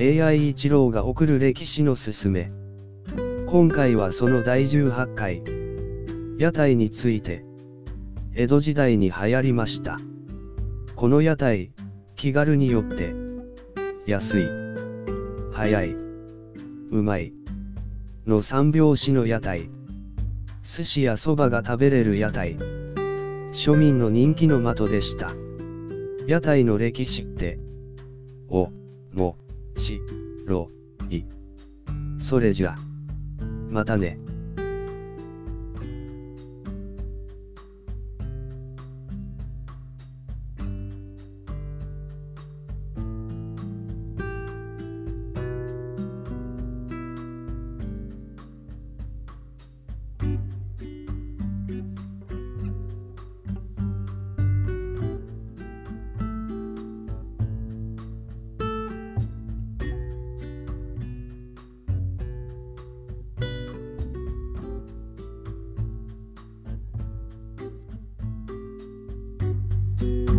AI 一郎が送る歴史のすすめ。今回はその第18回。屋台について。江戸時代に流行りました。この屋台、気軽によって。安い。早い。うまい。の三拍子の屋台。寿司や蕎麦が食べれる屋台。庶民の人気の的でした。屋台の歴史って、お、も、し、ろ、い。それじゃ。またね。you